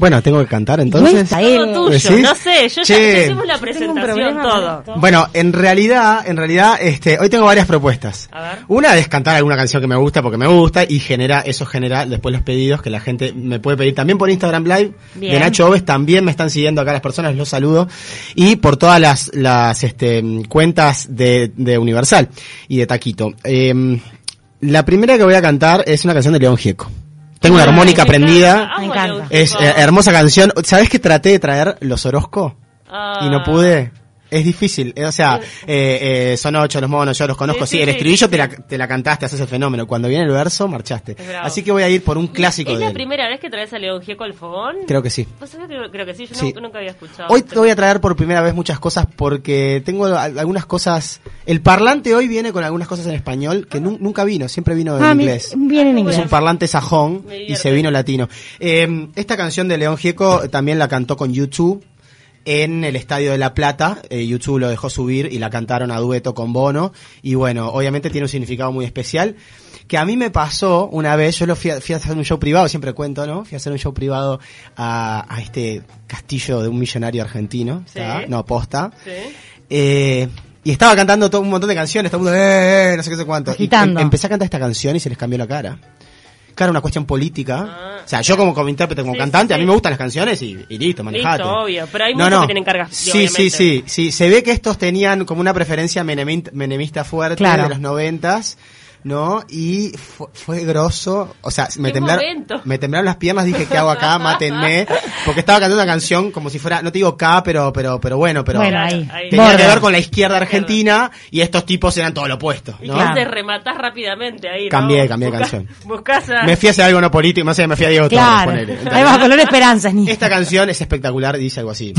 Bueno, tengo que cantar entonces. Todo tuyo, no sé, yo ya hicimos la presentación, todo. Bueno, en realidad, en realidad, este, hoy tengo varias propuestas. A ver. Una es cantar alguna canción que me gusta porque me gusta y genera, eso genera después los pedidos que la gente me puede pedir también por Instagram Live de Nacho Oves, también me están siguiendo acá las personas, los saludo, y por todas las, las este, cuentas de, de Universal y de Taquito. Eh, la primera que voy a cantar es una canción de León Gieco. Tengo una armónica prendida. Me encanta. Es eh, hermosa canción. ¿Sabes que traté de traer los Orozco? Y no ah. pude. Es difícil, eh, o sea, eh, eh, son ocho los monos, yo los conozco. Sí, el estribillo te, la, te la cantaste, haces el fenómeno. Cuando viene el verso, marchaste. Así que voy a ir por un clásico. ¿Es la primera vez que traes a León Gieco al fogón? Creo que sí. Creo, que sí, yo nunca había escuchado. Hoy te voy a traer por primera vez muchas cosas porque tengo algunas cosas. El parlante hoy viene con algunas cosas en español que nunca vino, siempre vino en ah, inglés. Viene en inglés. Es un parlante sajón y se vino latino. esta canción de León Gieco también la cantó con YouTube en el Estadio de La Plata. Eh, YouTube lo dejó subir y la cantaron a dueto con Bono. Y bueno, obviamente tiene un significado muy especial. Que a mí me pasó una vez, yo lo fui a, hacer un show privado, siempre cuento, ¿no? Fui a hacer un show privado a, este castillo de un millonario argentino. No, posta. Eh, y estaba cantando todo un montón de canciones, todo el mundo, eh, no sé qué sé cuánto. Y em, empecé a cantar esta canción y se les cambió la cara claro, una cuestión política. Ah. O sea, yo como, como intérprete, como cantante, a mí me gustan las canciones y, listo, manejate. Listo, obvio, pero hay muchos que tienen cargas. Sí, sí, sí, sí. Se ve que estos tenían como una preferencia menemista fuerte de los noventas ¿no? Y fue, fue grosso, o sea, me temblaron, me temblaron las piernas, dije, ¿qué hago acá? Mátenme, porque estaba cantando una canción como si fuera, no te digo K, pero, pero, pero bueno, pero tenía que ver con la izquierda argentina y estos tipos eran todo lo opuesto, ¿no? Y te rematás rápidamente ahí, ¿no? Cambié, cambié de canción. Buscás Me fui a hacer algo no político, no sé, me fui a Diego claro. Torres, Ahí va, color esperanza, ni. Esta canción es espectacular, dice algo así.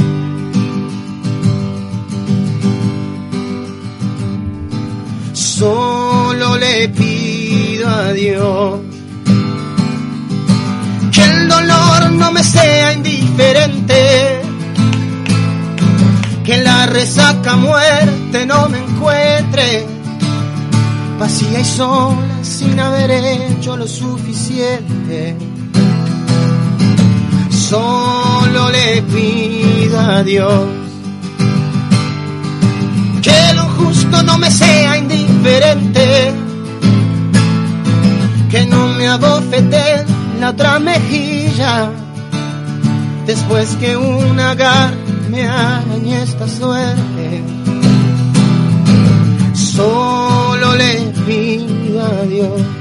Solo le pido a Dios. Que el dolor no me sea indiferente, que la resaca muerte no me encuentre. Vacía y sola sin haber hecho lo suficiente. Solo le pido a Dios. Que lo justo no me sea indiferente, que no me abofete la otra mejilla, después que un agar me arañe esta suerte. Solo le pido a Dios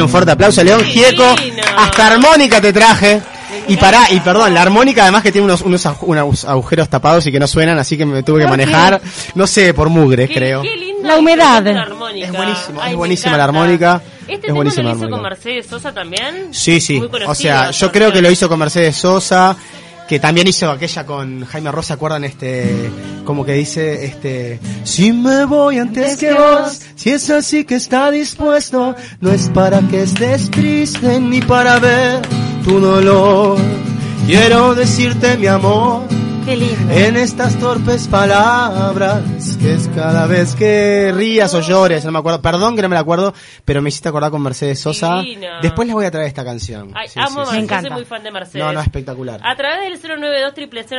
Dale un fuerte aplauso, León Gieco. Hasta armónica te traje. Y para y perdón, la armónica además que tiene unos, unos, agujeros tapados y que no suenan, así que me tuve que manejar, no sé, por mugres, creo. la humedad. Es buenísima, es buenísima la armónica. ¿Este es buenísima lo hizo con Mercedes Sosa también? Sí, sí. O sea, yo creo que lo hizo con Mercedes Sosa que también hizo aquella con Jaime Rosa, ¿acuerdan este? Como que dice, este, si me voy antes que vos, si es así que está dispuesto, no es para que estés triste ni para ver tu dolor. Quiero decirte mi amor, en estas torpes palabras, que es cada vez que rías o llores, no me acuerdo, perdón que no me la acuerdo, pero me hiciste acordar con Mercedes Sosa. Después les voy a traer esta canción. Ay, amo sí, Mercedes, soy muy fan de Mercedes. No, no, espectacular. A través del 092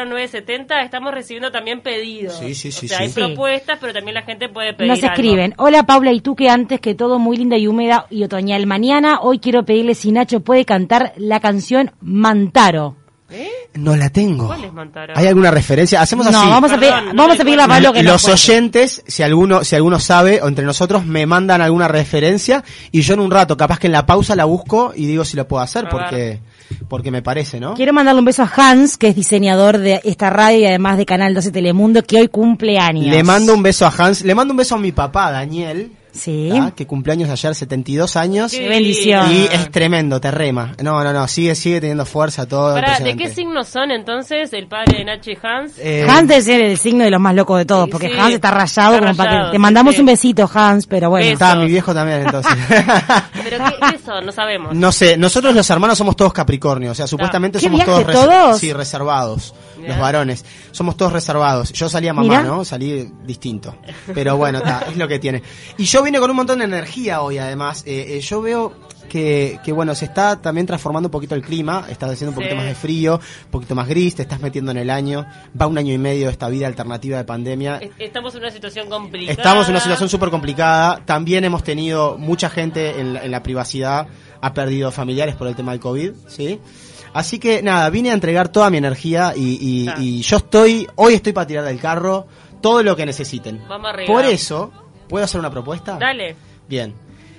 0970 estamos recibiendo también pedidos. Sí, sí, sí. O sea, hay propuestas, pero también la gente puede pedir. Nos escriben. Hola Paula, y tú que antes que todo muy linda y húmeda y otoñal. Mañana, hoy quiero pedirle si Nacho puede cantar la canción Mantaro. ¿Eh? No la tengo. ¿Cuál es Mantaro? ¿Hay alguna referencia? Hacemos así. No, vamos a, pedir, Perdón, no vamos a pedirle a acuerdo. Pablo que nos los oyentes, si alguno, si alguno sabe, o entre nosotros, me mandan alguna referencia y yo en un rato, capaz que en la pausa la busco y digo si lo puedo hacer A porque, porque me parece, ¿no? Quiero mandarle un beso a Hans, que es diseñador de esta radio y además de Canal 12 Telemundo, que hoy cumple años. Le mando un beso a Hans, le mando un beso a mi papá, Daniel, Sí. ¿tá? que cumpleaños ayer, 72 años. Qué bendición. Y es tremendo, te rema. No, no, no, sigue, sigue teniendo fuerza todo. Pará, ¿De qué signos son entonces el padre de Nacho y Hans? Eh, Hans debe ser el signo de los más locos de todos, Sí, porque sí. Hans está rayado Está como rayado, te mandamos sí. un besito, Hans, pero bueno. Está mi viejo también, entonces. ¿Pero qué, qué son? No sabemos. No sé, nosotros los hermanos somos todos Capricornio, o sea, supuestamente ¿Qué somos todos, todos? sí, reservados, Los varones. Somos todos reservados. Yo salí a mamá, Mirá. ¿no? Salí distinto. Pero bueno, ta, es lo que tiene. Y yo vine con un montón de energía hoy, además. Eh, eh, yo veo que, que, bueno, se está también transformando un poquito el clima, está haciendo un poquito Sí. más de frío, un poquito más gris, te estás metiendo en el año, va un año y medio de esta vida alternativa de pandemia. Es- Estamos en una situación complicada. Estamos en una situación súper complicada. También hemos tenido mucha gente en la, en la privacidad, ha perdido familiares por el tema del COVID, ¿sí? Así que nada, vine a entregar toda mi energía y, y- Ah. y yo estoy, hoy estoy para tirar del carro todo lo que necesiten. Vamos arriba. Por eso, ¿puedo hacer una propuesta? Dale. Bien.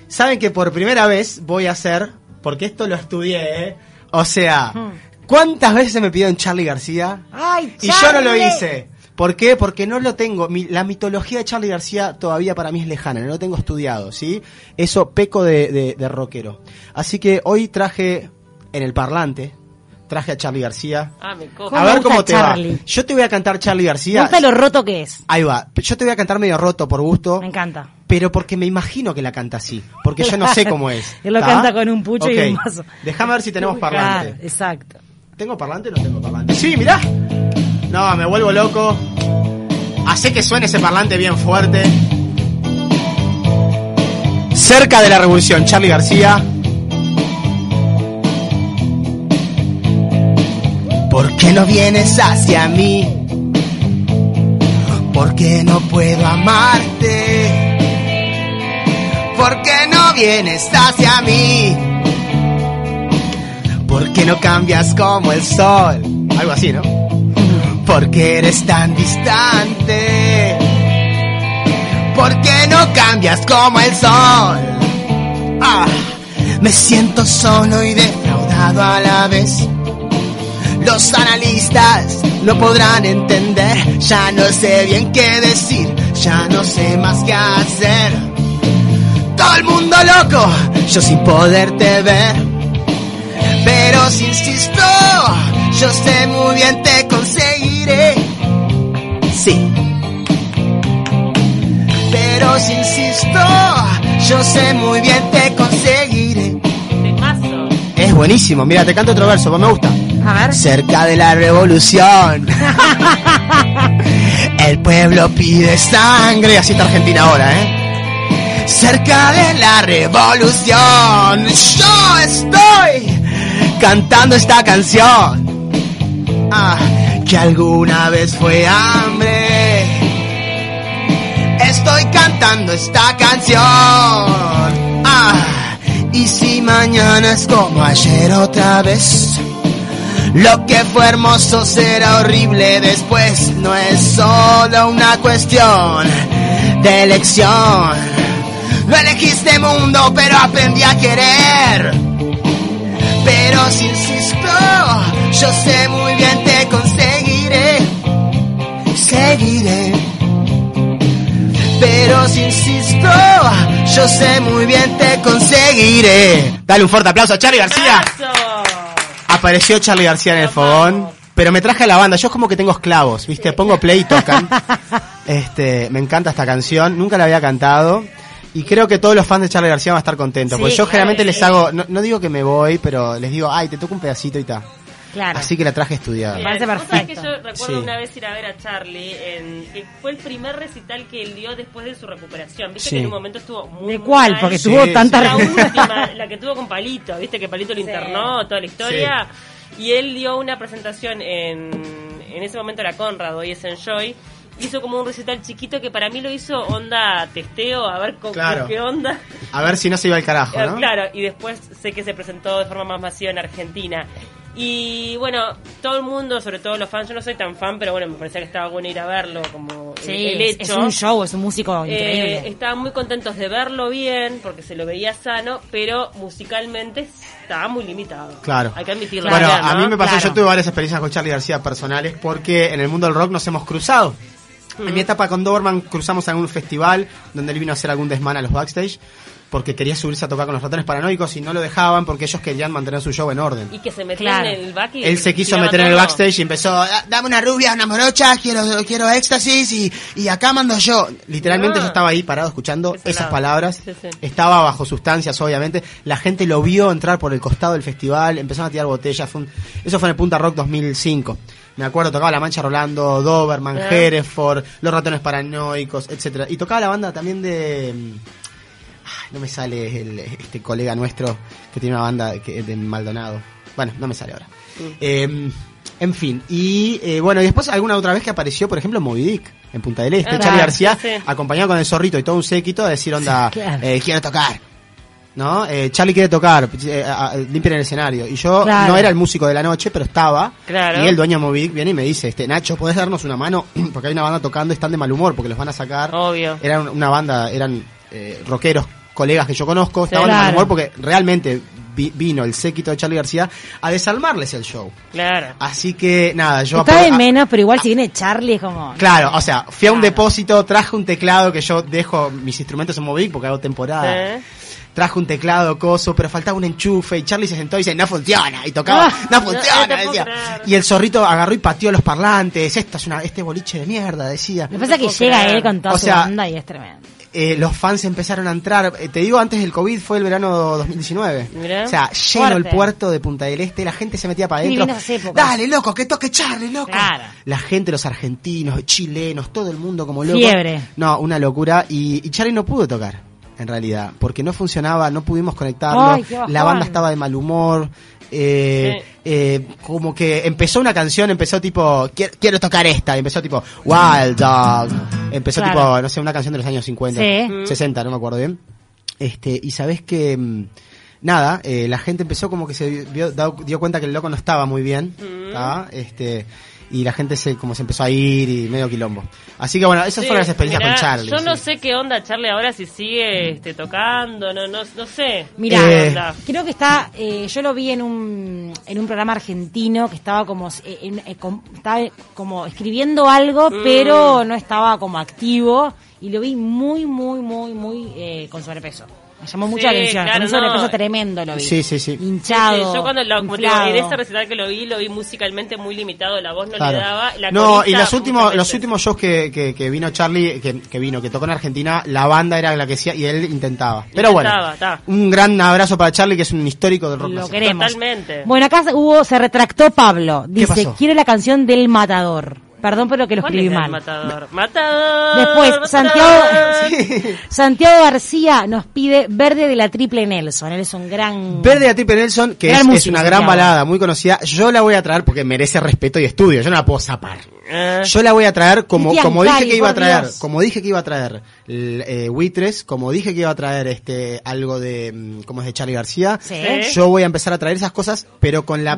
Saben que por primera vez voy a hacer, porque esto lo estudié, ¿eh? O sea, ¿cuántas veces me pidieron Charlie García? ¡Ay, Y yo no lo hice. ¿Por qué? Porque no lo tengo. Mi- la mitología de Charlie García todavía para mí es lejana, no lo tengo estudiado, ¿sí? Eso peco de, de, de rockero. Así que hoy traje en el parlante, traje a Charlie García. Ah, me cojo. ¿Cómo A ver cómo te Charlie? va. Yo te voy a cantar Charlie Me García. gusta lo roto que es. Ahí va. Yo te voy a cantar medio roto por gusto. Me encanta. Pero porque me imagino que la canta así. Porque yo no sé cómo es. Él lo ¿tá? canta con un pucho y Ok. un vaso. Déjame ver si tenemos parlante. Claro, exacto. ¿Tengo parlante o no tengo parlante? Sí, mirá. No, me vuelvo loco. Hace que suene ese parlante bien fuerte. Cerca de la revolución, Charlie García. ¿Por qué no vienes hacia mí? ¿Por qué no puedo amarte? ¿Por qué no vienes hacia mí? ¿Por qué no cambias como el sol? Algo así, ¿no? ¿Por qué eres tan distante? ¿Por qué no cambias como el sol? Ah, me siento solo y defraudado a la vez. Los analistas no podrán entender. Ya no sé bien qué decir, ya no sé más qué hacer. Todo el mundo loco, yo sin poderte ver. Pero si insisto, yo sé muy bien te conseguiré. Sí. Pero si insisto, yo sé muy bien te conseguiré. Es buenísimo, mira, te canto otro verso, me gusta. A ver. Cerca de la revolución. El pueblo pide sangre. Así está Argentina ahora, ¿eh? Cerca de la revolución. Yo estoy cantando esta canción. Ah, que alguna vez fue hambre. Estoy cantando esta canción. Ah, y si mañana es como ayer otra vez. Lo que fue hermoso será horrible después. No es solo una cuestión de elección. No elegí este mundo, pero aprendí a querer. Pero si insisto, yo sé muy bien te conseguiré. Seguiré. Pero si insisto, yo sé muy bien te conseguiré. Dale un fuerte aplauso a Charlie García. Apareció Charlie García en el fogón, pero me traje a la banda. Yo es como que tengo esclavos, ¿viste? Pongo play y tocan. Este, me encanta esta canción, nunca la había cantado. Y creo que todos los fans de Charlie García van a estar contentos. Sí, porque yo claro generalmente les hago, no, no digo que me voy, pero les digo, ay, te toco un pedacito y tal. Claro. Así que la traje estudiada. Parece Vos sabés que perfecto. yo recuerdo Sí. una vez ir a ver a Charlie, en, que fue el primer recital que él dio después de su recuperación. Viste Sí. que en un momento estuvo muy ¿De cuál? mal. Porque Sí, tuvo sí. tanta La última, la que tuvo con Palito, viste que Palito lo Sí. internó, toda la historia. Y él dio una presentación en, en ese momento era Conrad, hoy es Enjoy. Hizo como un recital chiquito que para mí lo hizo onda testeo, a ver con, Claro. con qué onda. A ver si no se iba al carajo, Eh, ¿no? Claro, y después sé que se presentó de forma más masiva en Argentina. Y bueno, todo el mundo, sobre todo los fans, yo no soy tan fan, pero bueno, me parecía que estaba bueno ir a verlo como el, hecho. Es un show, es un músico eh, increíble. estaban muy contentos de verlo bien, porque se lo veía sano, pero musicalmente estaba muy limitado. Claro. Hay que admitirlo. Bueno, a mí me pasó, yo tuve varias experiencias con Charlie García personales, porque en el mundo del rock nos hemos cruzado. En mi etapa con Doberman cruzamos algún festival donde él vino a hacer algún desmán a los backstage porque quería subirse a tocar con los ratones paranoicos y no lo dejaban porque ellos querían mantener su show en orden. Y que se metía en el backstage. Él se quiso meter en el backstage y empezó, ah, dame una rubia, una morocha, quiero, quiero éxtasis y, y acá mando yo. Literalmente yo estaba ahí parado escuchando esas palabras. Estaba bajo sustancias, obviamente. La gente lo vio entrar por el costado del festival, empezaron a tirar botellas. eso fue en el Punta Rock 2005. Me acuerdo, tocaba La Mancha Rolando, Doberman, ah. Hereford, Los Ratones Paranoicos, etcétera Y tocaba la banda también de no me sale el, este colega nuestro que tiene una banda que, de Maldonado. Bueno, no me sale ahora. Mm. Em, en fin, y eh, bueno, y después alguna otra vez que apareció, por ejemplo, Moby Dick en Punta del Este, Charlie García, acompañado con el zorrito y todo un séquito a decir, onda, eh, quiero tocar. ¿No? Eh, Charlie quiere tocar, eh, limpia el escenario. Y yo no era el músico de la noche, pero estaba. Y el dueño de Moby Dick viene y me dice, este Nacho, ¿podés darnos una mano? porque hay una banda tocando y están de mal humor, porque los van a sacar. Obvio. Eran una banda, eran rockeros colegas que yo conozco estaban de mal humor porque realmente vino el séquito de Charlie García a desarmarles el show. Claro. Así que nada, yo... Está de menos, pero igual si viene Charlie es como... Claro, o sea, fui a un depósito, traje un teclado que yo dejo mis instrumentos en Movic porque hago temporada. Traje un teclado, coso, pero faltaba un enchufe y Charlie se sentó y dice, no funciona. Y tocaba, ah, no funciona, decía. Y el zorrito agarró y pateó los parlantes. Esta es una, este boliche de mierda, decía. Me pasa que llega él con toda su banda y es tremendo eh, los fans empezaron a entrar. Eh, te digo, antes del COVID fue el verano 2019. O sea, lleno el puerto de Punta del Este, la gente se metía para adentro. Dale, loco, que toque Charlie, loco. La gente, los argentinos, chilenos, todo el mundo como loco. Fiebre. No, una locura. Y, y Charlie no pudo tocar en realidad, porque no funcionaba, no pudimos conectarlo, la banda estaba de mal humor, eh, eh, como que empezó una canción, empezó tipo, quiero, tocar esta, y empezó tipo, Wild Dog, empezó tipo, no sé, una canción de los años 50, 60, no me acuerdo bien. Este, y sabes que, mm, nada, eh, la gente empezó como que se dio, dio, cuenta que el loco no estaba muy bien, este, y la gente se como se empezó a ir y medio quilombo. Así que bueno, esas fueron las experiencias con Charlie. Yo no sé qué onda Charlie ahora si sigue este, tocando, no no no sé. Mira, creo que está eh, yo lo vi en un en un programa argentino que estaba como eh, eh, estaba como escribiendo algo, mm. pero no estaba como activo y lo vi muy muy muy muy con sobrepeso. Me llamó mucha atención. Claro, un sobrepeso tremendo lo vi. Sí, sí, sí. Hinchado. yo cuando lo, en ese recital que lo vi, lo vi musicalmente muy limitado. La voz no le daba. La no, y los últimos, los últimos shows que, que, que vino Charlie, que, que, vino, que tocó en Argentina, la banda era la que hacía y él intentaba. Pero bueno, un gran abrazo para Charlie, que es un histórico del rock. Lo queremos. Totalmente. Bueno, acá hubo, se retractó Pablo. Dice, quiere la canción del Matador. Perdón, pero que lo escribí mal. Matador. Matador. Después, Santiago, Santiago García nos pide Verde de la Triple Nelson. Él es un gran. Verde de la Triple Nelson, que es, una gran balada, muy conocida. Yo la voy a traer porque merece respeto y estudio. Yo no la puedo zapar. Eh. Yo la voy a traer como, como dije que iba a traer, como dije que iba a traer eh, Witres, como dije que iba a traer este algo de mm, como es de Charlie García. Yo voy a empezar a traer esas cosas, pero con la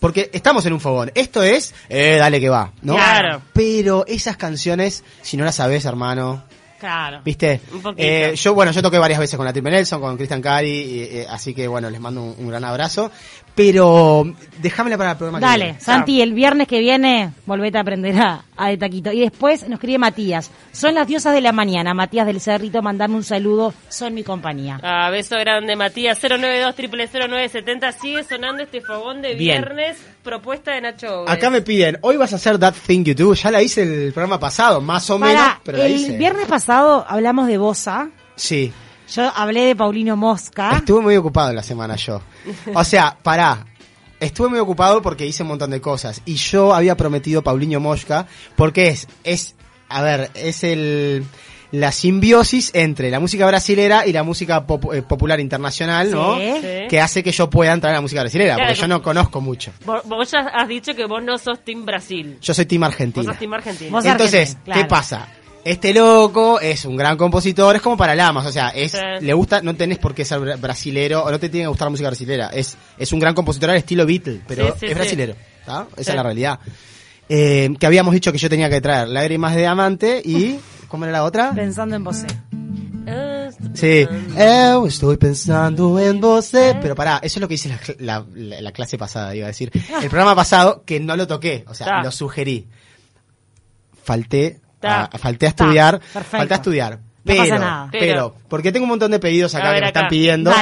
porque estamos en un fogón. Esto es eh, dale que va, ¿no? Claro. Pero esas canciones, si no las sabes, hermano, Claro. ¿Viste? Eh, yo, bueno, yo toqué varias veces con la Triple Nelson, con Christian Cari, así que, bueno, les mando un, gran abrazo. Pero déjamela para el programa Dale, que viene. Santi, el viernes que viene, volvete a aprender a, de taquito. Y después nos escribe Matías. Son las diosas de la mañana. Matías del Cerrito, mandarme un saludo. Son mi compañía. Ah, beso grande, Matías. 092 0970 Sigue sonando este fogón de viernes. Propuesta de Nacho. Acá me piden, hoy vas a hacer That Thing You Do. Ya la hice el programa pasado, más o menos, pero la El viernes pasado hablamos de Bosa. Sí. Yo hablé de Paulino Mosca. Estuve muy ocupado la semana yo. O sea, pará. Estuve muy ocupado porque hice un montón de cosas. Y yo había prometido Paulinho Mosca porque es, es, a ver, es el, la simbiosis entre la música brasilera y la música eh, popular internacional, ¿no? Que hace que yo pueda entrar en la música brasilera, porque yo no conozco mucho. Vos, ya has dicho que vos no sos Team Brasil. Yo soy Team Argentina. Vos sos Team Argentina. Entonces, ¿qué pasa? Este loco es un gran compositor, es como para lamas, o sea, es, le gusta, no tenés por qué ser brasilero, o no te tiene que gustar la música brasilera, es, es un gran compositor al estilo Beatle, pero es brasilero, Esa es la realidad. Eh, que habíamos dicho que yo tenía que traer lágrimas de diamante y, ¿cómo era la otra? Pensando en vos. Sí, eh, estoy pensando en vos, pero pará, eso es lo que hice la, la, clase pasada, iba a decir. El programa pasado, que no lo toqué, o sea, lo sugerí. Falté, a, falté a estudiar, falté a estudiar pero, pasa nada. Pero, porque tengo un montón de pedidos acá que me están pidiendo.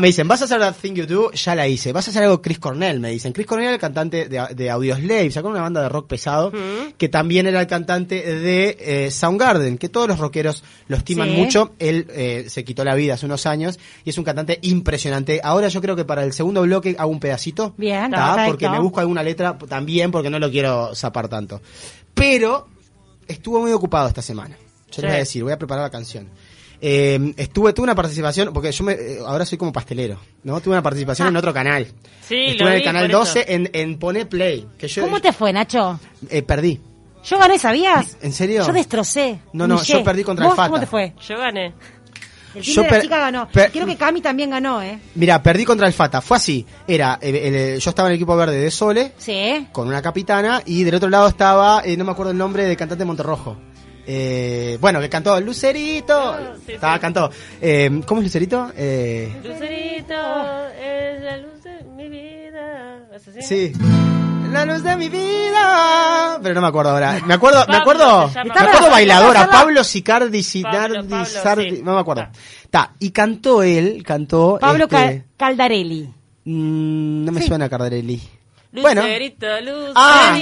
me dicen, ¿vas a hacer la Thing You Do? Ya la hice. ¿Vas a hacer algo Chris Cornell? Me dicen. Chris Cornell, el cantante de, de Audioslave, sacó una banda de rock pesado, que también era el cantante de eh, Soundgarden, que todos los rockeros lo estiman mucho. Él eh, se quitó la vida hace unos años y es un cantante impresionante. Ahora yo creo que para el segundo bloque hago un pedacito. Bien, Porque me busco alguna letra también, porque no lo quiero zapar tanto. Pero estuvo muy ocupado esta semana. Yo les voy a decir, voy a preparar la canción. Eh, estuve, tuve una participación, porque yo me, eh, ahora soy como pastelero, ¿no? Tuve una participación en otro canal. Sí, Estuve en el canal 12 en, en Pone Play. Que yo, ¿Cómo te fue, Nacho? Eh, perdí. Yo gané, ¿sabías? ¿En serio? Yo destrocé. No, no, yo perdí contra el Fata. ¿Cómo te fue? Yo gané. El yo de la chica ganó. Creo que Cami también ganó, ¿eh? Mira, perdí contra el Fata. Fue así. Era, eh, yo estaba en el equipo verde de Sole. Sí. Con una capitana. Y del otro lado estaba, no me acuerdo el nombre, del cantante de Monterrojo. Eh, bueno, que cantó Lucerito. Ah, Estaba, cantó. Eh, ¿Cómo es Lucerito? Eh, Lucerito es la luz de mi vida. Sí. La luz de mi vida. Pero no me acuerdo ahora. Me acuerdo, me acuerdo, me acuerdo bailadora. Pablo Sicardi, Sicardi, Sardi, no me acuerdo. Está, y cantó él, cantó. Pablo este, Caldarelli. Mm, no me suena Caldarelli. Lucerito, Lucerito. Ah,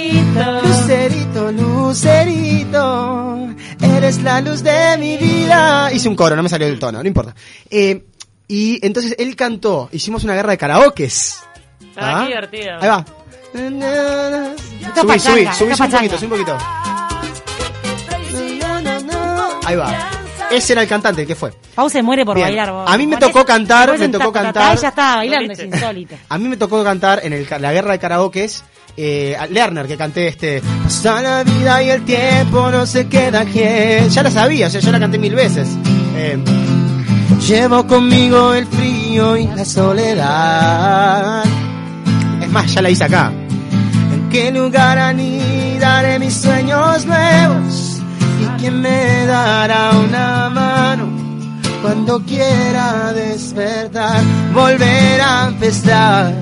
lucerito, Lucerito, eres la luz de mi vida. Hice un coro, no me salió el tono, no importa. Eh, y entonces él cantó, hicimos una guerra de karaokes. Ah, ¿Ah? divertido. Ahí va. Subí, subí, subí un poquito, subí un poquito. Ahí va. Ese era el cantante, el que fue. Pau se muere por bailar. A mí me tocó cantar, me tocó cantar. Ella estaba bailando, es insólito. A mí me tocó cantar en el, la guerra de karaokes. Eh, Lerner que canté este Pasa la vida y el tiempo no se queda quien ya la sabía, o sea, yo la canté mil veces eh, llevo conmigo el frío y la soledad es más, ya la hice acá qué lugar anidaré mis sueños nuevos ¿Quién me dará una mano cuando quiera despertar, volver a empezar.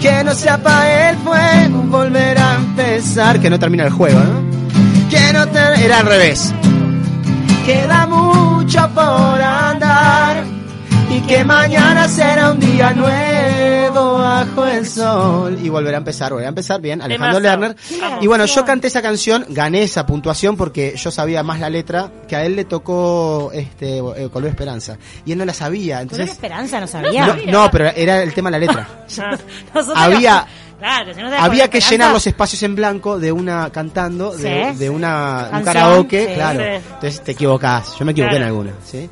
Que no se apague el fuego, volver a empezar. Que no termina el juego, ¿no? Que no te... Era al revés. Queda mucho por andar y que mañana será un día nuevo bajo el sol. Y volverá a empezar, volverá a empezar bien, Alejandro Lerner. Y bueno, yo canté esa canción, gané esa puntuación porque yo sabía más la letra, que a él le tocó este eh, Color Esperanza. Y él no la sabía. Entonces, ¿Color Esperanza no sabía? No, pero era el tema de la letra. había... había que llenar los espacios en blanco de una cantando, de, una, un karaoke, claro. Entonces te equivocás. Yo me equivoqué en alguna, ¿sí?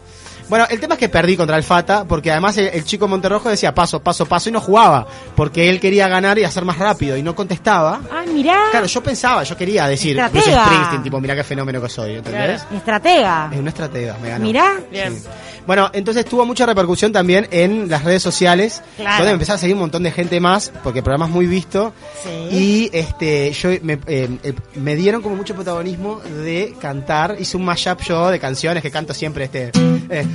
Bueno, el tema es que perdí contra el Fata, porque además el, chico Monterrojo decía paso, paso, paso y no jugaba, porque él quería ganar y hacer más rápido y no contestaba. Ah, mirá. Claro, yo pensaba, yo quería decir, Bruce Springsteen, tipo, mirá qué fenómeno que soy, ¿entendés? Estratega. Es una estratega, me ganó. Mirá. Bien. Bueno, entonces tuvo mucha repercusión también en las redes sociales, claro. donde empezó a seguir un montón de gente más, porque el programa es muy visto. Sí. Y este, yo me, eh, eh, me dieron como mucho protagonismo de cantar. Hice un mashup yo de canciones que canto siempre este. Eh,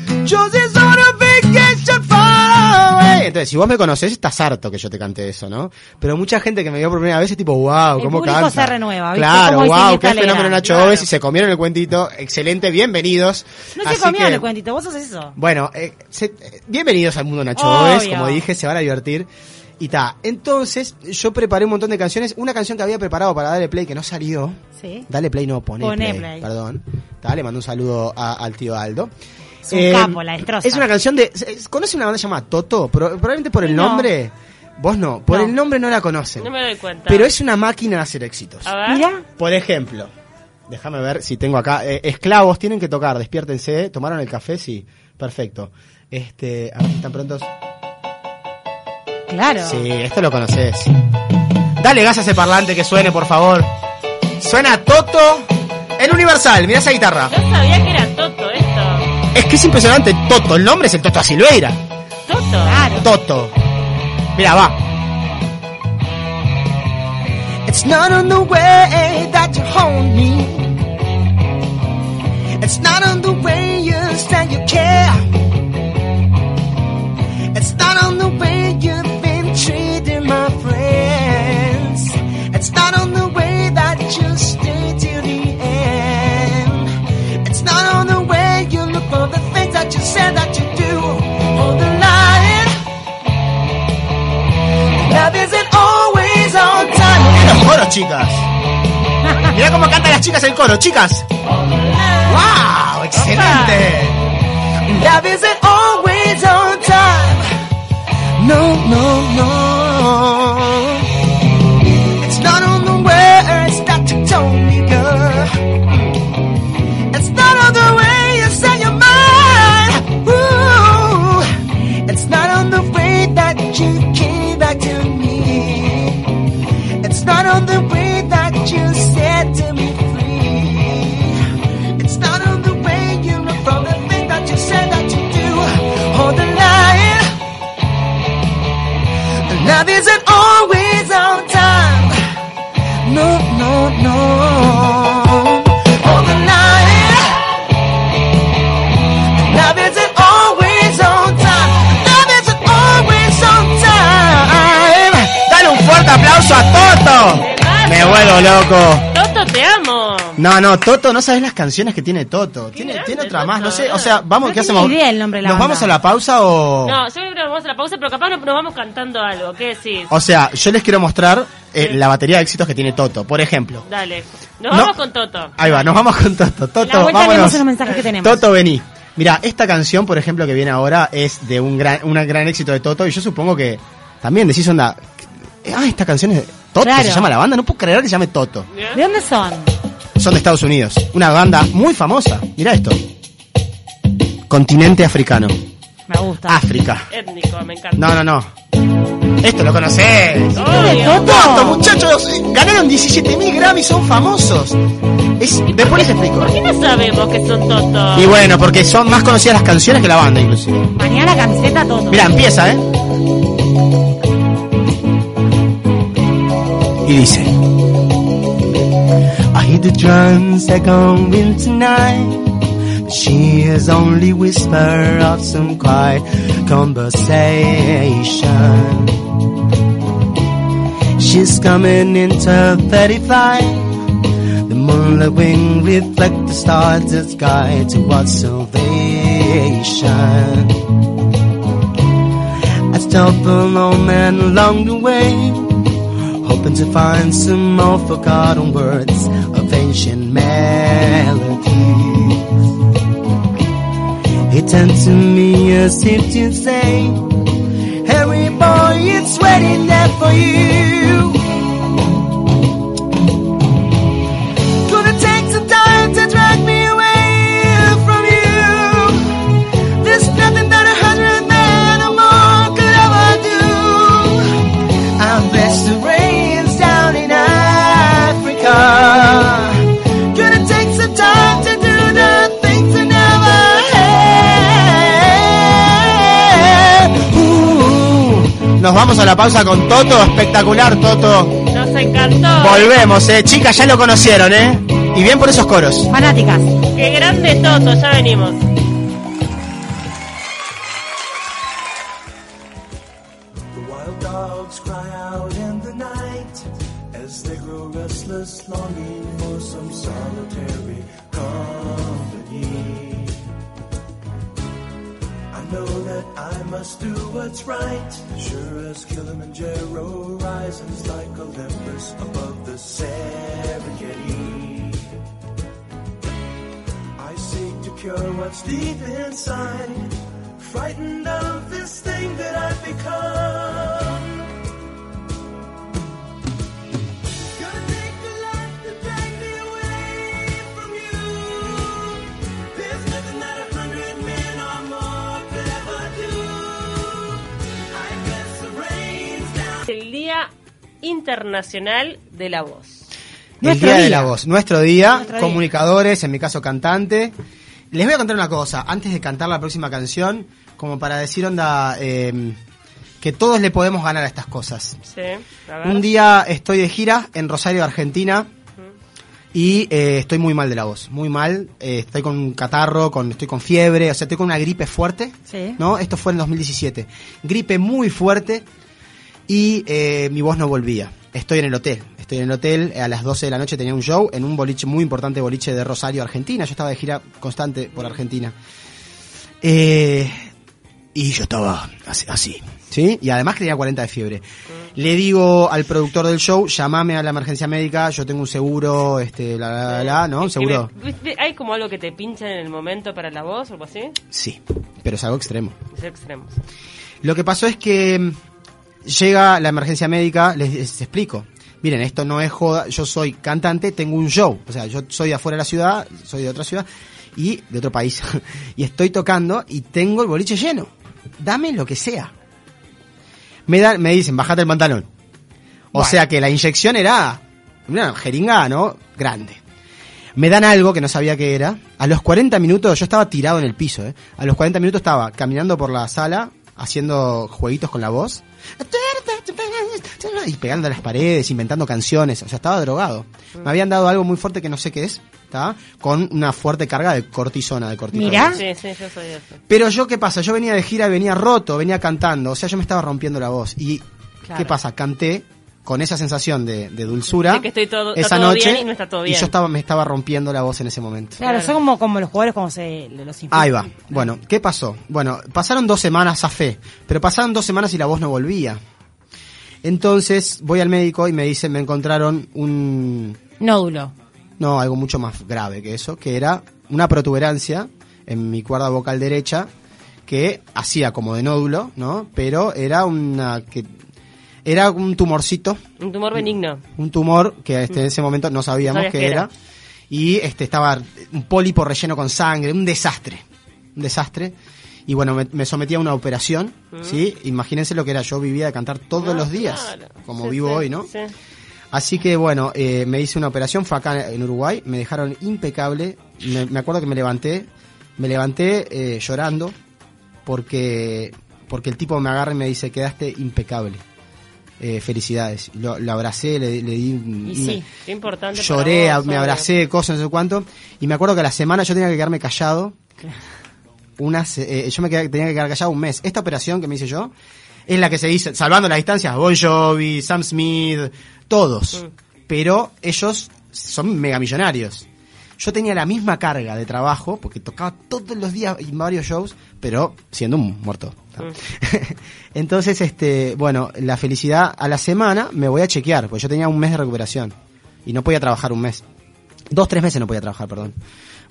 entonces, si vos me conocés, estás harto que yo te cante eso, ¿no? Pero mucha gente que me vio por primera vez es tipo, wow, ¿cómo canta? se renueva, ¿viste? Claro, wow, qué fenómeno Nacho claro. y se comieron el cuentito. Excelente, bienvenidos. No se comieron el cuentito, vos haces eso. Bueno, eh, bienvenidos al mundo Nacho Obvio. como dije, se van a divertir. Y ta, entonces yo preparé un montón de canciones. Una canción que había preparado para Dale Play que no salió. Sí. Dale Play no, pone, play, Perdón. Ta, le mando un saludo a, al tío Aldo. Es un eh, capo, la destroza. Es una canción de... ¿Conoce una banda llamada Toto? probablemente por el nombre... Vos no, por el nombre no la conocen. No me doy cuenta. Pero es una máquina de hacer éxitos. A ver. Mira. Por ejemplo, déjame ver si tengo acá. Eh, esclavos tienen que tocar, despiértense. ¿Tomaron el café? Sí, perfecto. Este, a ver si están prontos. Claro. Sí, esto lo conoces. Dale gas a ese parlante que suene, por favor. Suena Toto, el Universal, mirá esa guitarra. No sabía que era Toto esto. Es que es impresionante. Toto, el nombre es el Toto a Silveira. Toto. Claro. Toto. Mira, va. It's not on the way that you hold me. It's not on the way you stand you care. It's not on the way you've been treating my friends. It's not on the way that you stay till the end. It's not on the way you look for the things that you said that you do. Hold the line. Love isn't always on time. Chicas. Mira cómo cantan las chicas el coro, chicas. ¡Wow! ¡Excelente! No, no, no. A Toto. Me vuelvo loco. Toto, te amo. No, no, Toto, no sabes las canciones que tiene Toto. Tiene, tiene otra más, no sé, o sea, vamos, No ¿qué hacemos? idea el nombre de la ¿Nos banda. vamos a la pausa o...? No, yo creo que vamos a la pausa, pero capaz nos nos vamos cantando algo. ¿Qué decís? O sea, yo les quiero mostrar eh, la batería de éxitos que tiene Toto. Por ejemplo, Dale. Nos No. vamos con Toto. ahí va, nos vamos con Toto. Toto, vámonos. mensajes que tenemos. Toto, vení. Mira, esta canción, por ejemplo, que viene ahora es de un gran, un gran éxito de Toto y yo supongo que también decís onda... eh, Ah, esta canción es de Toto, Claro. se llama la banda, no puedo creer que se llame Toto. ¿De dónde son? Son de Estados Unidos, una banda muy famosa. Mira esto. Continente africano. Me gusta. África. Étnico, me encanta. No, no, no. Esto lo conocés. Obvio. Toto, muchachos, ganaron 17.000 Grammys, son famosos. Es, después les explico. ¿Por qué no sabemos que son Toto? Y bueno, porque son más conocidas las canciones que la banda, inclusive. Mañana camiseta todo. Mira, empieza, ¿eh? Y dice: I hear the drums echoing tonight. But she is only whisper of some quiet conversation. She's coming into 35. The moonlit wing reflect the stars that sky towards salvation. I stop alone and along the way, hoping to find some more forgotten words of ancient melodies. He turned to me as if to say, Harry boy, it's waiting there for you. Vamos a la pausa con Toto, espectacular Toto. Nos encantó. Volvemos, eh, chicas, ya lo conocieron, eh. Y bien por esos coros. Fanáticas. Qué grande Toto, ya venimos. Internacional de la Voz. Nuestro día, de la voz. Nuestro día, Nuestro día. comunicadores, en mi caso cantante. Les voy a contar una cosa, antes de cantar la próxima canción, como para decir, onda, eh, que todos le podemos ganar a estas cosas. Sí, a ver. Un día estoy de gira en Rosario, Argentina, y eh, estoy muy mal de la voz, muy mal. Eh, estoy con un catarro, con, estoy con fiebre, o sea, estoy con una gripe fuerte. Sí. ¿no? Esto fue en 2017. Gripe muy fuerte y eh, mi voz no volvía. Estoy en el hotel. Estoy en el hotel, a las 12 de la noche tenía un show en un boliche muy importante, boliche de Rosario, Argentina. Yo estaba de gira constante por Argentina. Eh, y yo estaba así, así, ¿sí? Y además que tenía 40 de fiebre. Le digo al productor del show, llamame a la emergencia médica, yo tengo un seguro, este, la, la, la, la, ¿no? Un seguro. ¿Hay como algo que te pincha en el momento para la voz o algo así? Sí, pero es algo extremo. Es extremo. Lo que pasó es que llega la emergencia médica, les, les explico. Miren, esto no es joda, yo soy cantante, tengo un show. O sea, yo soy de afuera de la ciudad, soy de otra ciudad y de otro país. y estoy tocando y tengo el boliche lleno. Dame lo que sea. Me, dan, me dicen, bajate el pantalón. O Bueno. sea que la inyección era una jeringa, ¿no? Grande. Me dan algo que no sabía qué era. A los 40 minutos, yo estaba tirado en el piso, ¿eh? A los 40 minutos estaba caminando por la sala, haciendo jueguitos con la voz. Y pegando a las paredes, inventando canciones. O sea, estaba drogado. Me habían dado algo muy fuerte que no sé qué es, ¿está? Con una fuerte carga de cortisona, de cortisona. Mirá. Sí, sí, yo soy eso. Pero yo, ¿qué pasa? Yo venía de gira y venía roto, venía cantando. O sea, yo me estaba rompiendo la voz. Y, Claro. ¿qué pasa? Canté con esa sensación de, de dulzura. De que estoy todo- esa todo noche. bien y no está todo bien. Y yo estaba, me estaba rompiendo la voz en ese momento. Claro, Claro. son como, como los jugadores cuando se los infiltran. Ahí va. Bueno, ¿qué pasó? Bueno, pasaron dos semanas a fe, pero pasaron dos semanas y la voz no volvía. Entonces voy al médico y me dicen, me encontraron un, Nódulo. no, algo mucho más grave que eso, que era una protuberancia en mi cuerda vocal derecha que hacía como de nódulo, ¿no? Pero era una que era un tumorcito, Un tumor benigno. un tumor que este, en ese momento no sabíamos Sabías qué era. era. Y este estaba un pólipo relleno con sangre, un desastre. Un desastre. Y bueno, me, me sometí a una operación, ¿sí? Imagínense lo que era, yo vivía de cantar todos Ah, los días, claro. como Sí, vivo sí, hoy, ¿no? Sí. Así que bueno, eh, me hice una operación, fue acá en Uruguay, me dejaron impecable. Me, me acuerdo que me levanté, me levanté eh, llorando porque porque el tipo me agarra y me dice quedaste impecable. Eh, felicidades. Lo, lo abracé, le, le di, Y sí. Qué importante. lloré, para a- vos, me abracé, cosas, no sé cuánto. Y me acuerdo que a la semana yo tenía que quedarme callado. Unas, eh, yo me quedé- tenía que quedar callado un mes. Esta operación que me hice yo es la que se dice, salvando las distancias, Bon Jovi, Sam Smith, todos. Pero ellos son megamillonarios. Yo tenía la misma carga de trabajo, porque tocaba todos los días en varios shows, pero siendo un muerto. Entonces, este, bueno, la felicidad a la semana me voy a chequear, porque yo tenía un mes de recuperación y no podía trabajar un mes. Dos, tres meses no podía trabajar, perdón.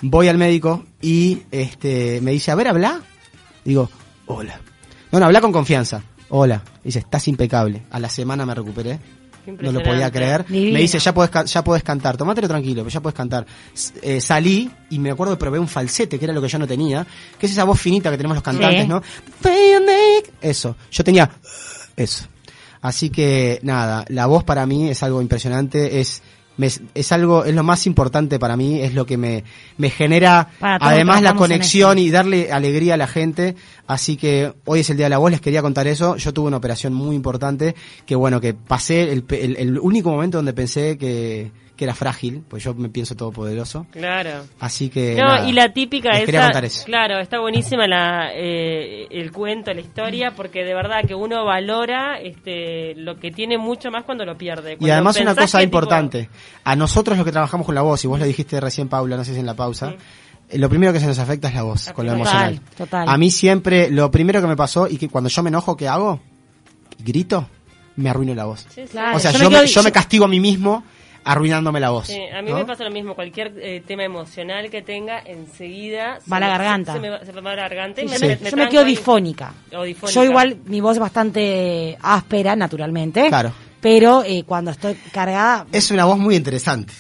Voy al médico y este me dice, a ver, habla. Digo, hola. No, no, habla con confianza. Hola. Dice, estás impecable. A la semana me recuperé. No lo podía creer. Divino. Me dice, ya puedes, ya puedes cantar. Tomátelo tranquilo, pero ya puedes cantar. Eh, salí y me acuerdo que probé un falsete, que era lo que yo no tenía. Que es esa voz finita que tenemos los cantantes, Sí. ¿no? Eso. Yo tenía eso. Así que, nada, la voz para mí es algo impresionante. Es, me- es algo, es lo más importante para mí. Es lo que me, me genera, además, la conexión y darle alegría a la gente. Así que hoy es el día de la voz, les quería contar eso. Yo tuve una operación muy importante, que bueno, que pasé el, el, el único momento donde pensé que, que era frágil, pues yo me pienso todopoderoso. Claro. Así que. No, nada, y la típica les quería esa, contar eso. claro, está buenísima la, eh, el cuento, la historia, porque de verdad que uno valora este, lo que tiene mucho más cuando lo pierde. Y además una cosa que, tipo, importante, a nosotros los que trabajamos con la voz, y vos lo dijiste recién Paula, no sé si en la pausa, eh, lo primero que se nos afecta es la voz, con lo emocional. total. A mí siempre, lo primero que me pasó, y que cuando yo me enojo, ¿qué hago? Grito, me arruino la voz. sí. Claro. o sea, yo yo, me quedo- yo me yo- castigo a mí mismo arruinándome la voz. Sí, a mí ¿no? me pasa lo mismo, cualquier eh, tema emocional que tenga, enseguida... Va la me- garganta. Se, me, va- se me va a la garganta y yo me, me, me yo me tranco quedo difónica. O difónica. Yo igual, mi voz es bastante áspera, naturalmente. Claro. Pero eh, cuando estoy cargada, Es una voz muy interesante.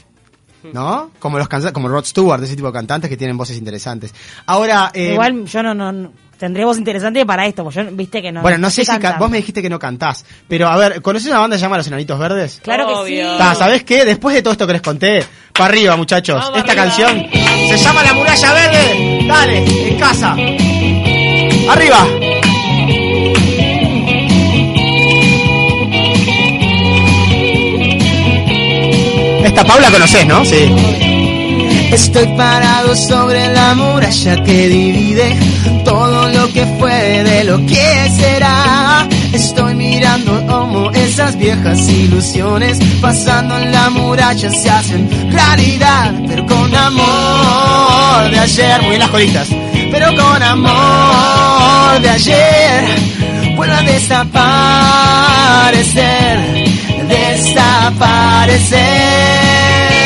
¿No? Como los canta- como Rod Stewart, ese tipo de cantantes que tienen voces interesantes. Ahora, eh, igual yo no, no, no- tendré voz interesante para esto, porque yo, viste que no. Bueno, no sé si vos me dijiste que no cantás, pero a ver, ¿conoces una banda que se llama Los Enanitos Verdes? Claro que Obvio. sí. Ta, ¿Sabés qué? Después de todo esto que les conté, para arriba, muchachos. Vamos Esta arriba. canción se llama La Muralla Verde. Dale, en casa. Arriba. Esta Paula conoces, ¿no? Sí. Estoy parado sobre la muralla que divide todo lo que fue de lo que será. Estoy mirando como esas viejas ilusiones pasando en la muralla se hacen realidad, pero con amor de ayer. Muy las colitas. pero con amor de ayer vuelve a desaparecer, desaparecer.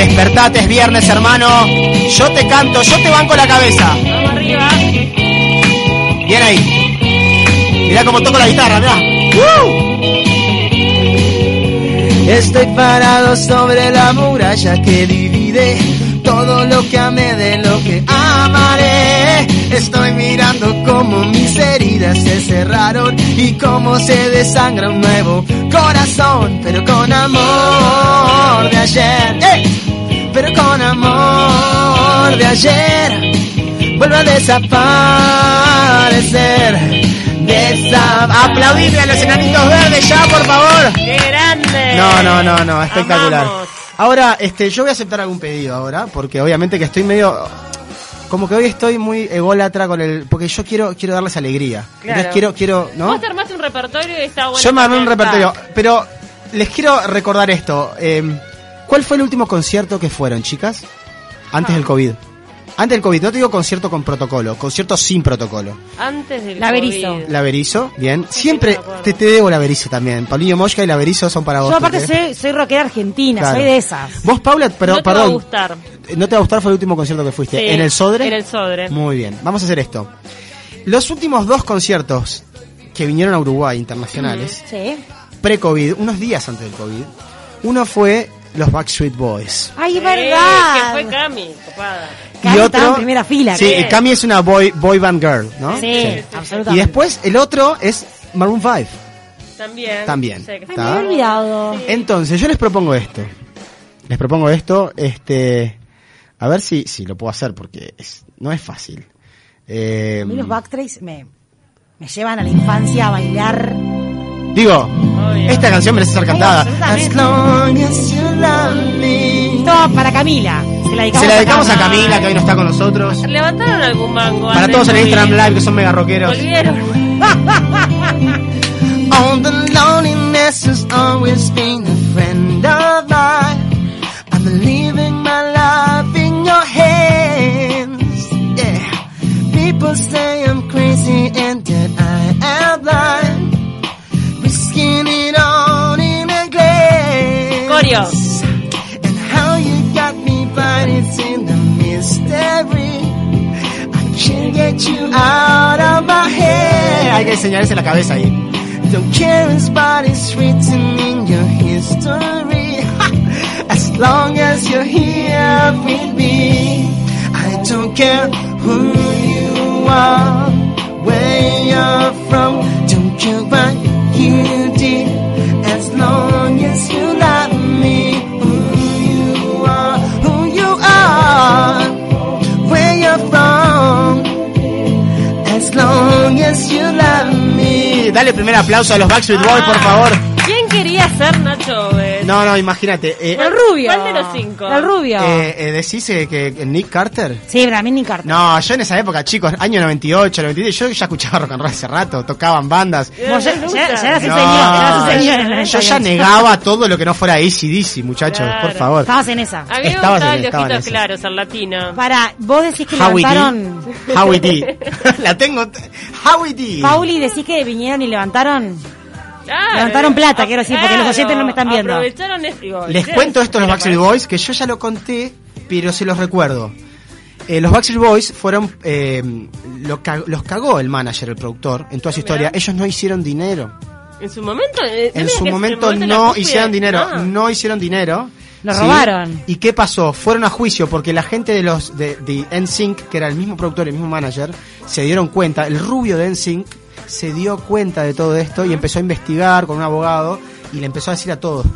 Despertate, es viernes, hermano. Yo te canto, yo te banco la cabeza. Vamos arriba. Bien ahí. Mirá cómo toco la guitarra, mirá. Estoy parado sobre la muralla que divide todo lo que amé de lo que amaré. Estoy mirando cómo mis heridas se cerraron y cómo se desangra un nuevo corazón, pero con amor de ayer. ¡eh! Pero con amor de ayer vuelve a desaparecer. Desap Aplaudidme a los enanitos verdes ya, por favor. ¡Qué grande! No, no, no, no, espectacular. Amamos. Ahora, este, yo voy a aceptar algún pedido ahora, porque obviamente que estoy medio, como que hoy estoy muy ególatra con el, porque yo quiero, quiero darles alegría. Entonces quiero, quiero, ¿no? Vos te armaste un repertorio y está bueno. Yo me armé un repertorio, pero les quiero recordar esto. eh, ¿Cuál fue el último concierto que fueron, chicas? Antes Ah. del COVID. Antes del COVID, no te digo concierto con protocolo, concierto sin protocolo. Antes del La Berizo. COVID. La Berizo, bien. Siempre te, te debo la Berizo también. Paulinho Mosca y la Berizo son para vos. Yo aparte soy, soy rockera argentina, Claro. soy de esas. Vos, Paula, pero, no te va a perdón, gustar. ¿no te va a gustar? Fue el último concierto que fuiste. Sí, ¿En el Sodre? En el Sodre. Muy bien, vamos a hacer esto. Los últimos dos conciertos que vinieron a Uruguay internacionales, Sí. pre-COVID, unos días antes del COVID, uno fue los Backstreet Boys. Ay, es Eh, verdad. Que fue Cami, copada. Cami estaba en primera fila. Sí, ¿qué? Cami es una boy, boy band girl, ¿no? Sí, absolutamente. Y después el otro es Maroon 5. También. También. Ay, me había olvidado. Entonces, yo les propongo esto. Les propongo esto, este, a ver si, si lo puedo hacer porque es, no es fácil. Eh, A mí los Backstreets me, me llevan a la infancia a bailar. digo, Obvio. esta canción merece ser cantada. Absolutamente. As long as you me. Esto para Camila. Se la dedicamos, Se la dedicamos a Camila. Camila, que hoy no está con nosotros. ¿Levantaron algún mango? Para todos en Instagram? Live, que son mega rockeros. Volvieron. All the loneliness has always been a friend of mine. I'm leaving my life in your hands. Yeah. People say I'm crazy and that I am blind. Risking it all in a glance. Corio. You out of my head. Hay que enseñarse la cabeza ahí. Don't care but it's written in your history. As long as you're here with me, I don't care who you are, where you're from, don't care what you did. As long as you Dale primer aplauso a los Backstreet Boys, por favor. ¿Quién quería ser Nacho? No, no, imagínate. Eh, El rubio. ¿Cuál de los cinco? El rubio. eh, eh, ¿Decís eh, que Nick Carter? sí, para mí ni carta. No, yo en esa época, chicos, año 98, 97, yo ya escuchaba rock and roll hace rato, tocaban bandas. Ya, No, eras señor. yo ya 98. negaba todo lo que no fuera ACDC, muchachos, Claro. por favor. Estabas en esa. A mí me Estabas gustaba en- el ojitos esa. claros, latino. Para, vos decís que Howie levantaron. Howie D. La tengo. Howie D. Pauli, decís que vinieron y levantaron. Claro. Levantaron plata, quiero decir, porque los oyentes no me están viendo. Aprovecharon esto. digo, Les cuento esto a los Backstreet Boys, que yo ya lo conté, pero se los recuerdo. Eh, los Backstreet Boys fueron. Eh, lo ca- los cagó el manager, el productor, en toda su historia. Ellos no hicieron dinero. En su momento. eh, En su momento no hicieron dinero. Ah. No hicieron dinero. Lo ¿sí? robaron. ¿Y qué pasó? Fueron a juicio porque la gente de los de, de NSYNC, que era el mismo productor y el mismo manager, se dieron cuenta, el rubio de NSYNC se dio cuenta de todo esto y empezó a investigar con un abogado y le empezó a decir a todos.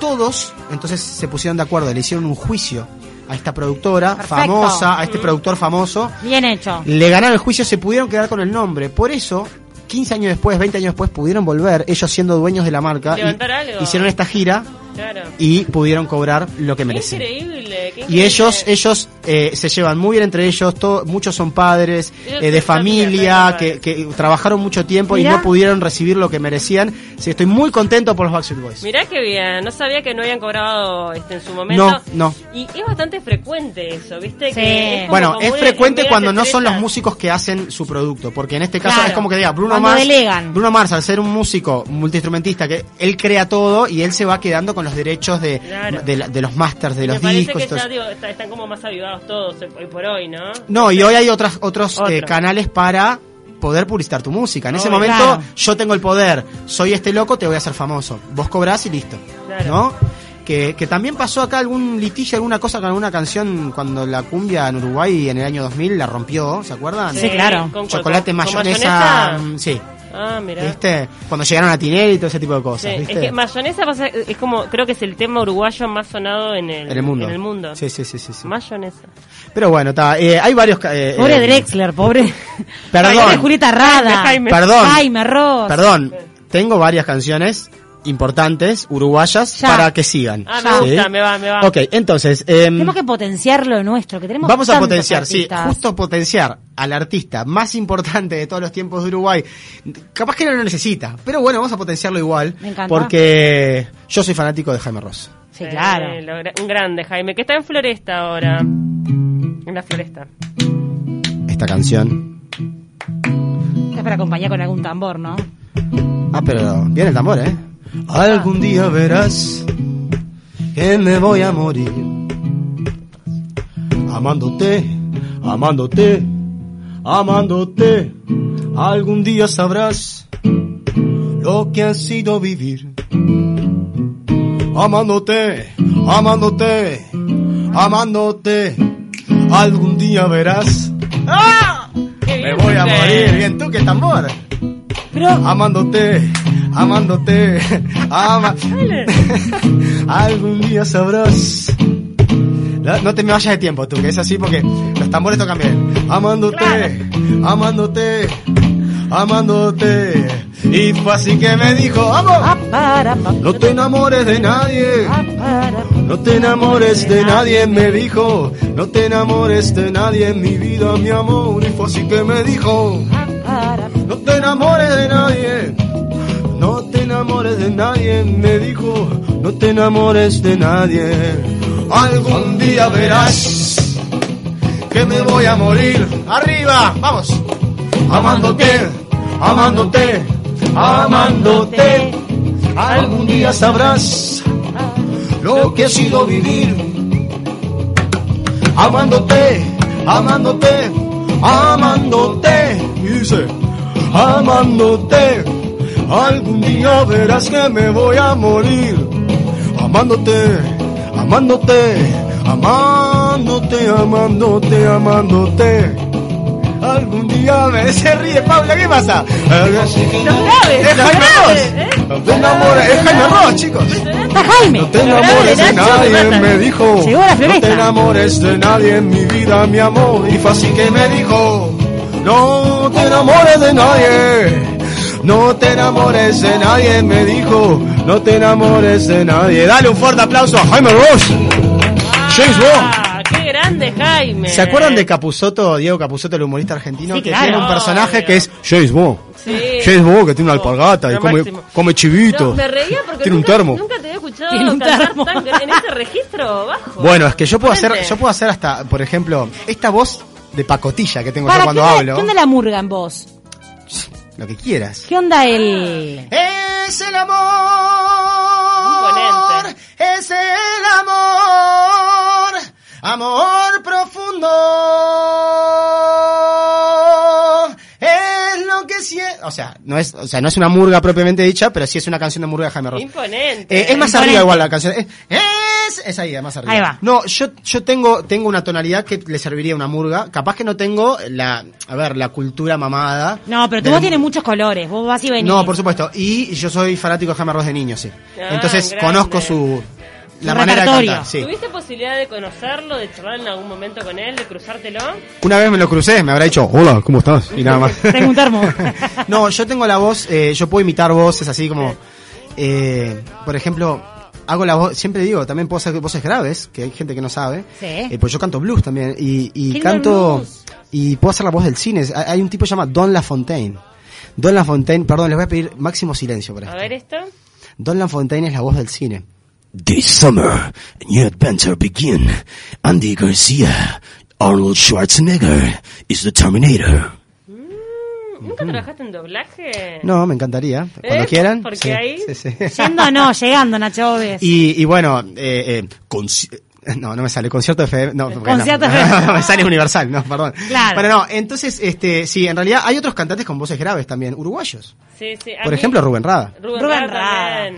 Todos, entonces se pusieron de acuerdo, le hicieron un juicio a esta productora Perfecto. famosa, a este productor famoso, Bien hecho. le ganaron el juicio, se pudieron quedar con el nombre. Por eso, 15 años después, 20 años después, pudieron volver, ellos siendo dueños de la marca. y hicieron esta gira Claro. y pudieron cobrar lo que merecen. increíble. qué Y increíble. ellos, ellos eh, se llevan muy bien entre ellos, todo- muchos son padres, eh, de familia, que, que trabajaron mucho tiempo y no pudieron recibir lo que merecían. Sí, estoy muy contento por los Backstreet Boys. Mirá qué bien, no sabía que no habían cobrado este, en su momento. No, no. Y es bastante frecuente eso, ¿viste? Sí. Que es Bueno, es en- frecuente cuando no son los músicos que hacen su producto, porque en este caso Claro. es como que diga Bruno Cuando Mars, delegan. Bruno Mars al ser un músico multiinstrumentista que él crea todo y él se va quedando con los derechos de, Claro. de, la- de los masters de Me los parece discos. que ya digo, están como más avivados todos hoy por hoy, ¿no? No, y hoy hay otras, otros eh, canales para poder publicitar tu música. En ese momento Claro. yo tengo el poder, soy este loco, te voy a hacer famoso. Vos cobrás y listo. Claro. ¿No? Que, que también pasó acá algún litigio, alguna cosa con alguna canción cuando la cumbia en Uruguay en el año 2000 la rompió, ¿se acuerdan? Sí, claro. con- Chocolate, con- con mayonesa, mm, sí. Ah, mira. ¿Viste? Cuando llegaron a Tinelli y todo ese tipo de Sí, cosas, es que mayonesa pasa- es como, creo que es el tema uruguayo más sonado en el, en el mundo. En el mundo. Sí, sí, sí, sí. sí. Mayonesa. Pero bueno, está, eh, hay varios... eh, Pobre eh, Drexler, pobre. Perdón. Julieta Rada. Jaime, Jaime. Perdón. Jaime Ross. Perdón, tengo varias canciones importantes, uruguayas, Ya. para que sigan. Ah, me gusta, me va, me va. Ok, entonces, em, Tenemos que potenciar lo nuestro, que tenemos vamos a potenciar, sí, justo potenciar al artista más importante de todos los tiempos de Uruguay. Capaz que no lo necesita, pero bueno, vamos a potenciarlo igual. Me encanta. Porque yo soy fanático de Jaime Ross. Sí, claro. Eh, gra- un grande, Jaime, que está en Floresta ahora. En la Floresta. Esta canción. Es para acompañar con algún tambor, ¿no? Ah, pero viene el tambor, ¿eh? Algún día verás que me voy a morir. Amándote, amándote, amándote. Algún día sabrás lo que ha sido vivir. Amándote, amándote, amándote. Algún día verás. Qué Me voy a morir. Bien, tú, qué tambor. Pero, Amándote, amándote, ama. Algún día sabrás. No, no te me vayas de tiempo tú, que es así porque los tambores tocan bien. Amándote, amándote, amándote. Y fue así que me dijo, ah, vamos. pa, No te enamores de nadie. ah. No te enamores de nadie, me dijo. No te enamores de nadie en mi vida, mi amor. Y fue así que me dijo. No te enamores de nadie, no te enamores de nadie, me dijo, no te enamores de nadie. Algún día verás que me voy a morir. Arriba, vamos. Amándote, amándote, amándote. Algún día sabrás lo que ha sido vivir. Amándote, amándote, amándote. Y dice, amándote. Algún día verás que me voy a morir. Amándote, amándote, amándote, amándote, amándote. Algún día me se ríe Paula, ¿qué pasa? graves, Es Jaime Ross. ¿eh? No te enamores, es Jaime Ross, chicos. Está Jaime. No te enamores de nadie, me dijo. No te enamores de nadie en mi vida, mi amor. Y fue así que me dijo. No te enamores de nadie. No te enamores de nadie, me dijo. No te enamores de nadie. Dale un fuerte aplauso a Jaime Ross. James Bond. Ah, qué grande, Jaime. ¿Se acuerdan de Capuzoto, Diego Capuzoto, el humorista argentino? Sí, que claro. tiene un personaje Obvio. que es James Bond. Sí. James Bond, que tiene una alpargata y come, máximo. come chivito. No, me reía porque Tiene un nunca, termo. nunca te había escuchado Tiene un termo. tan en ese registro bajo. Bueno, es que yo puedo hacer, yo puedo hacer hasta, por ejemplo, esta voz de pacotilla que tengo yo cuando ¿qué onda, hablo. ¿Qué onda la murga en vos? Lo que quieras. ¿Qué onda el...? Es el amor. Imponente. Es el amor. Amor profundo. Es lo que siento. O sea, no es, o sea, no es una murga propiamente dicha, pero sí es una canción de murga de Jaime Ross. Imponente. Eh, es más Imponente. arriba igual la canción. Es es, es ahí, más arriba. Ahí va. No, yo, yo tengo, tengo una tonalidad que le serviría a una murga. Capaz que no tengo la, a ver, la cultura mamada. No, pero tu del- voz tiene muchos colores. Vos vas y venís. No, por supuesto. Y yo soy fanático de Jaime Ross de niño, sí. Ah, Entonces grande. conozco su, la manera de cantar, sí. ¿Tuviste posibilidad de conocerlo, de charlar en algún momento con él, de cruzártelo? Una vez me lo crucé, me habrá dicho, hola, ¿cómo estás? Y nada más. Tengo un termo. no, yo tengo la voz, eh, yo puedo imitar voces así como, eh, por ejemplo, hago la voz, siempre digo, también puedo hacer voces graves, que hay gente que no sabe. Sí. Eh, pues yo canto blues también y, y canto blues. y puedo hacer la voz del cine. Hay un tipo que se llama Don LaFontaine. Don LaFontaine, perdón, les voy a pedir máximo silencio por A esto. ver esto. Don LaFontaine es la voz del cine. This summer, a new adventure begin. Andy Garcia, Arnold Schwarzenegger is the Terminator. ¿Nunca trabajaste en doblaje? No, me encantaría. Cuando ¿Eh? quieran. Porque sí, ahí- sí, sí. Yendo no, llegando, Nacho Oves. Y, y bueno, eh, eh, conci- no, no me sale, concierto de FM, no, Concierto no, FM. me sale universal, no, perdón. Claro. Bueno, no, entonces, este, sí, en realidad hay otros cantantes con voces graves también, uruguayos. Sí, sí. Por mí- ejemplo, Rubén Rada. Rubén, Rubén Rada. Rada.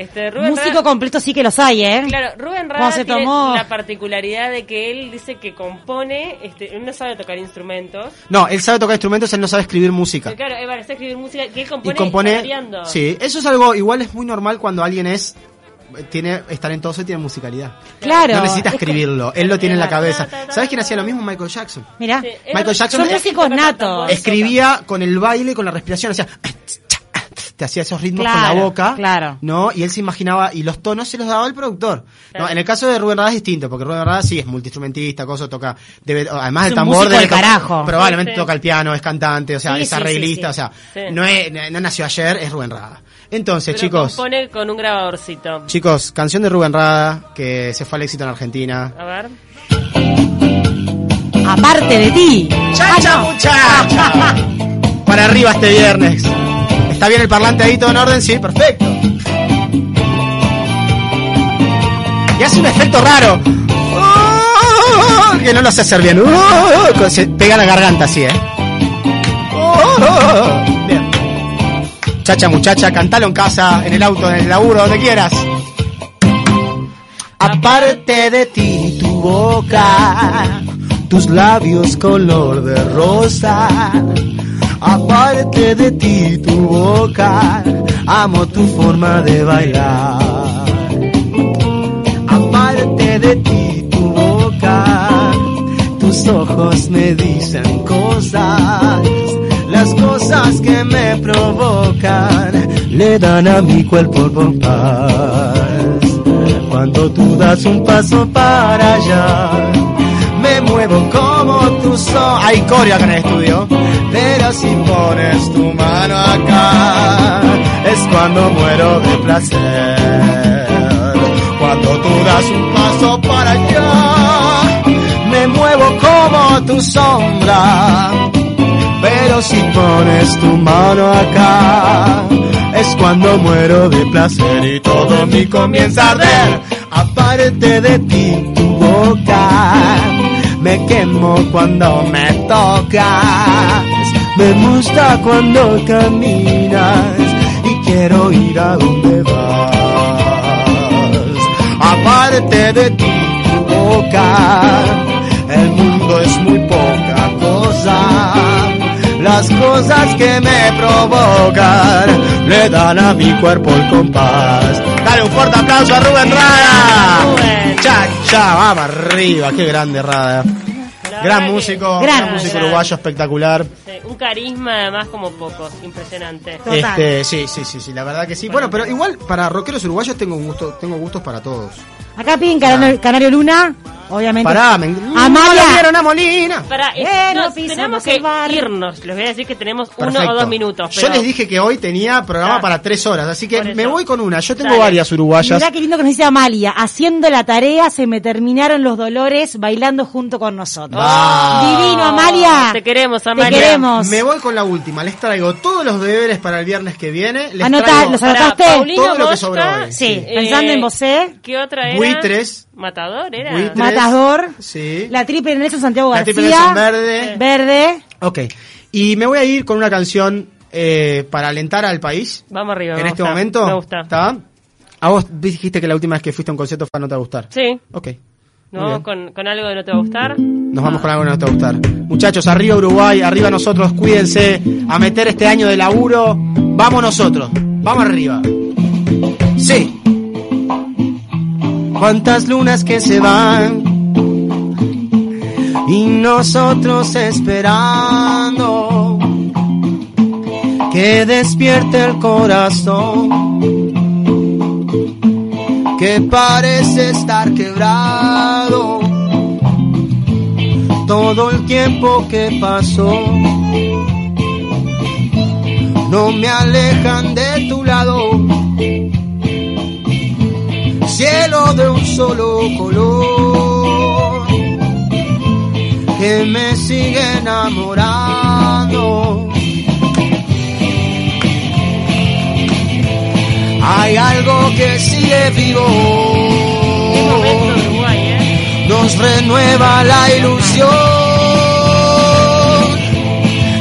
Este, Rubén Músico Rada- completo sí que los hay, ¿eh? Claro, Rubén Rada se tiene tomó- la particularidad de que él dice que compone, este, él no sabe tocar instrumentos. No, él sabe tocar instrumentos, él no sabe escribir música. Pero claro, él a escribir música que él Y compone, compone, tarareando. sí, eso es algo, igual es muy normal cuando alguien es, tiene, es talentoso y tiene musicalidad. Claro. No necesita Es que- escribirlo, él lo tiene en la cabeza. ¿Sabes quién hacía lo mismo? Michael Jackson. Sí, él- Michael Jackson Son músicos natos. escribía con el baile y con la respiración, hacía te hacía esos ritmos con la boca, claro. ¿no? Y él se imaginaba y los tonos se los daba el productor. ¿no? En el caso de Rubén Rada es distinto, porque Rubén Rada sí es multiinstrumentista, cosa toca, debe, además del tambor, debe carajo. probablemente Sí, toca el piano, es cantante, o sea, Sí, es arreglista, sí. o sea, Sí. no es, no nació ayer, es Rubén Rada. Entonces, Pero chicos, compone con un grabadorcito. chicos, canción de Rubén Rada que se fue al éxito en Argentina. A ver. Aparte de ti. ¡Chacha, muchacha! Para arriba este viernes. ¿Está bien el parlante ahí todo en orden? Sí, perfecto. Y hace un efecto raro. Que no lo sé hacer bien. Se pega la garganta así, ¿eh? Bien. Chacha, muchacha, cantalo en casa, en el auto, en el laburo, donde quieras. Aparte de ti, tu boca, tus labios color de rosa. Aparte de ti, tu boca, amo tu forma de bailar. Aparte de ti, tu boca, tus ojos me dicen cosas. Las cosas que me provocan le dan a mi cuerpo paz. Cuando tú das un paso para allá, muevo como tú sos. Hay coreo acá en el estudio. Pero si pones tu mano acá, es cuando muero de placer. Cuando tú das un paso para allá, me muevo como tu sombra. Pero si pones tu mano acá, es cuando muero de placer y todo mi comienza a arder. Aparte de ti, tu boca, me quemo cuando me tocas. Me gusta cuando caminas y quiero ir a donde vas. Aparte de ti, tu boca, el mundo es muy poca cosa. Las cosas que me provocan le dan a mi cuerpo el compás. Dale un fuerte aplauso a Rubén Rada. Rubén. Cha, cha, vamos arriba, qué grande Rada. La Gran músico, Gran gran músico gran. uruguayo espectacular. Sí, un carisma además como pocos, impresionante. Total. Este, sí, sí, sí, sí, la verdad que sí. Bueno, pero igual para rockeros uruguayos tengo un gusto, tengo gustos para todos. Acá piden Canario, Canario Luna, obviamente. Pará, me Amalia. no vieron a Molina. Para, es- Eh, no tenemos que irnos. Les voy a decir que tenemos uno Perfecto. o dos minutos. Yo pero- les dije que hoy tenía programa Claro. para tres horas, así que me voy con una. Yo tengo Dale. varias uruguayas. Mirá qué lindo que nos dice Amalia. Haciendo la tarea se me terminaron los dolores bailando junto con nosotros. Va. Divino, Amalia. Te queremos, Te Amalia. queremos. Me voy con la última. Les traigo todos los deberes para el viernes que viene. Les Anota- traigo los anotaste? Todo lo que Mosca, sobró hoy. Sí, Sí. pensando en vos, ¿eh? ¿Qué otra era? Buitres. Matador era. Buitres. Matador. Sí. La triple Nelson Santiago La García. triple Nelson Verde. Verde. Ok. Y me voy a ir con una canción eh, para alentar al país. Vamos arriba. en me este gusta, momento. Me gusta. ¿Está? A vos dijiste que la última vez que fuiste a un concierto fue a no te va a gustar. Sí, Ok. Muy ¿no? bien. Con, con algo que no te va a gustar. Nos vamos con algo que no te va a gustar. Muchachos, arriba Uruguay, arriba nosotros, cuídense. A meter este año de laburo. Vamos nosotros. Vamos arriba. Sí. Cuántas lunas que se van. Y nosotros esperando. Que despierte el corazón. Que parece estar quebrado todo el tiempo que pasó. No me alejan de tu lado, cielo de un solo color, que me sigue enamorando. Hay algo que sigue vivo ¿eh? nos renueva la ilusión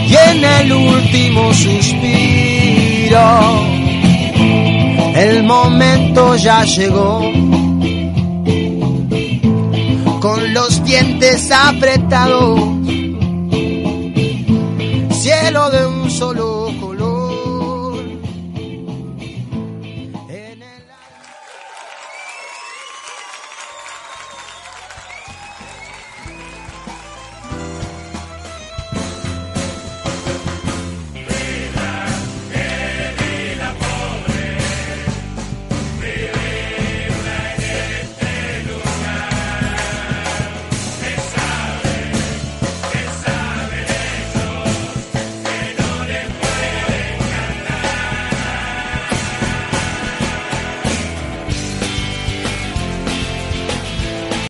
y en el último suspiro el momento ya llegó. Con los dientes apretados